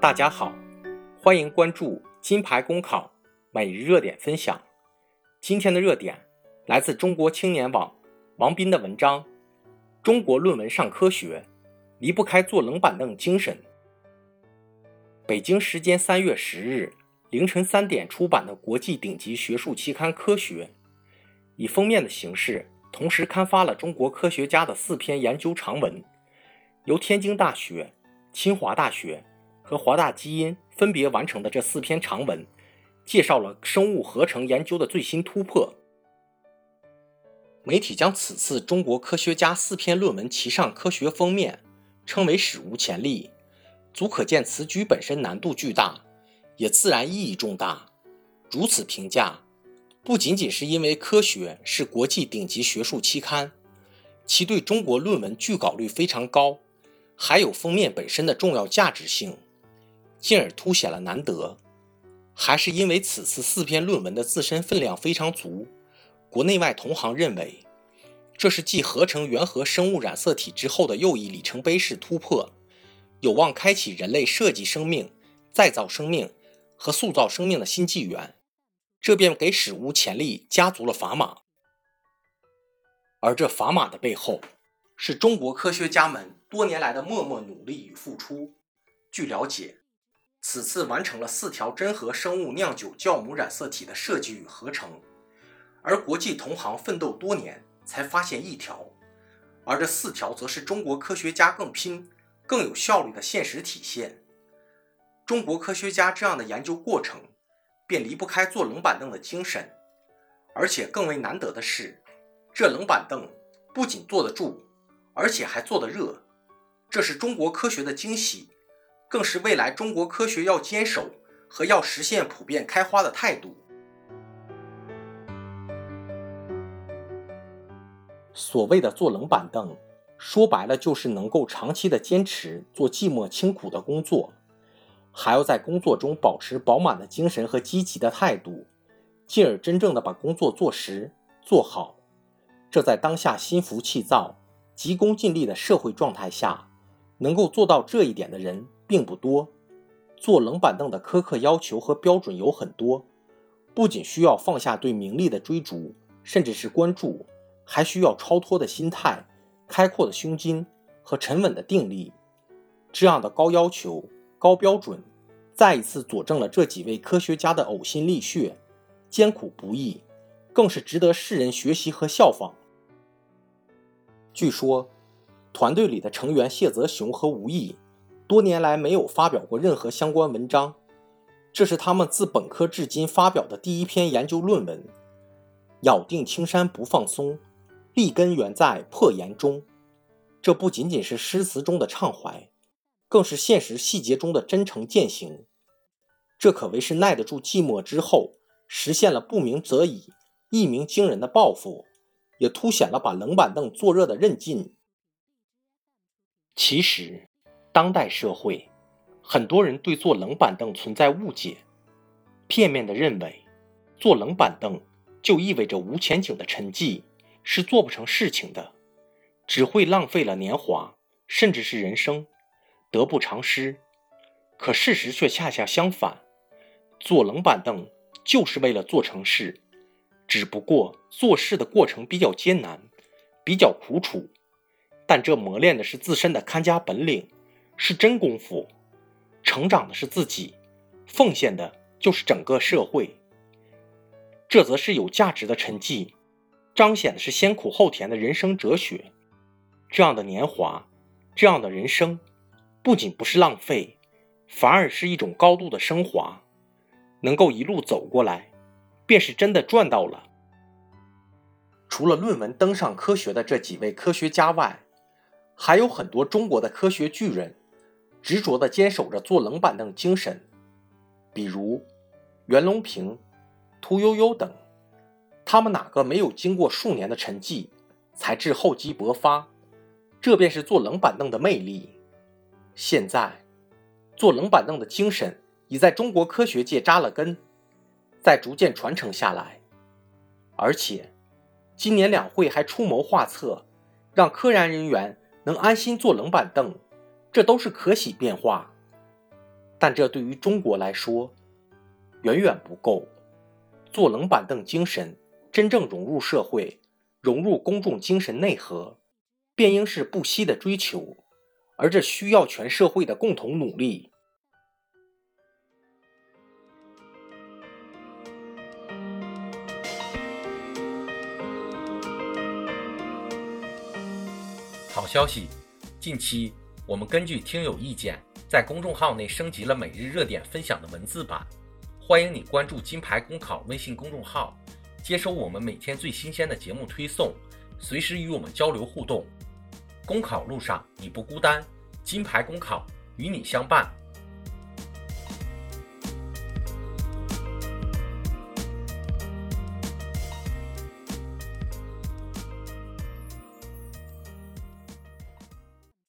大家好，欢迎关注金牌公考每日热点分享。今天的热点来自中国青年网王斌的文章《中国论文上科学离不开坐冷板凳精神》。北京时间三月十日凌晨三点出版的国际顶级学术期刊《科学》，以封面的形式同时刊发了中国科学家的四篇研究长文，由天津大学、清华大学和华大基因分别完成的这四篇长文，介绍了生物合成研究的最新突破。媒体将此次中国科学家四篇论文齐上科学封面，称为史无前例。足可见此举本身难度巨大，也自然意义重大。如此评价，不仅仅是因为《科学》是国际顶级学术期刊，其对中国论文拒稿率非常高，还有封面本身的重要价值性，进而凸显了难得。还是因为此次四篇论文的自身分量非常足，国内外同行认为，这是继合成原核生物染色体之后的又一里程碑式突破。有望开启人类设计生命、再造生命和塑造生命的新纪元，这便给史无前例加足了砝码。而这砝码的背后，是中国科学家们多年来的默默努力与付出。据了解，此次完成了四条真核生物酿酒酵母染色体的设计与合成，而国际同行奋斗多年才发现一条，而这四条则是中国科学家更拼。更有效率的现实体现。中国科学家这样的研究过程，便离不开坐冷板凳的精神。而且更为难得的是，这冷板凳不仅坐得住，而且还坐得热。这是中国科学的惊喜，更是未来中国科学要坚守和要实现普遍开花的态度。所谓的坐冷板凳。说白了，就是能够长期的坚持做寂寞清苦的工作，还要在工作中保持饱满的精神和积极的态度，进而真正的把工作做实做好。这在当下心浮气躁、急功近利的社会状态下，能够做到这一点的人并不多。坐冷板凳的苛刻要求和标准有很多，不仅需要放下对名利的追逐，甚至是关注，还需要超脱的心态。开阔的胸襟和沉稳的定力，这样的高要求、高标准，再一次佐证了这几位科学家的呕心沥血、艰苦不易，更是值得世人学习和效仿。据说，团队里的成员谢泽雄和吴毅多年来没有发表过任何相关文章，这是他们自本科至今发表的第一篇研究论文。咬定青山不放松。立根原在破岩中，这不仅仅是诗词中的畅怀，更是现实细节中的真诚践行。这可谓是耐得住寂寞之后，实现了不鸣则已、一鸣惊人的抱负，也凸显了把冷板凳坐热的韧劲。其实，当代社会很多人对坐冷板凳存在误解，片面的认为坐冷板凳就意味着无前景的沉寂。是做不成事情的，只会浪费了年华，甚至是人生，得不偿失。可事实却恰恰相反，坐冷板凳就是为了做成事，只不过做事的过程比较艰难，比较苦楚，但这磨练的是自身的看家本领，是真功夫，成长的是自己，奉献的就是整个社会，这则是有价值的成绩。彰显的是先苦后甜的人生哲学，这样的年华，这样的人生，不仅不是浪费，反而是一种高度的升华。能够一路走过来，便是真的赚到了。除了论文登上科学的这几位科学家外，还有很多中国的科学巨人，执着地坚守着坐冷板凳精神，比如袁隆平、屠呦呦等。他们哪个没有经过数年的沉寂，才智厚积薄发？这便是坐冷板凳的魅力。现在，坐冷板凳的精神已在中国科学界扎了根，在逐渐传承下来。而且，今年两会还出谋划策，让科研人员能安心坐冷板凳，这都是可喜变化。但这对于中国来说远远不够。坐冷板凳精神真正融入社会、融入公众精神内核，便应是不息的追求，而这需要全社会的共同努力。好消息！近期我们根据听友意见，在公众号内升级了每日热点分享的文字版。欢迎你关注“金牌公考”微信公众号，接收我们每天最新鲜的节目推送，随时与我们交流互动。公考路上你不孤单，金牌公考与你相伴。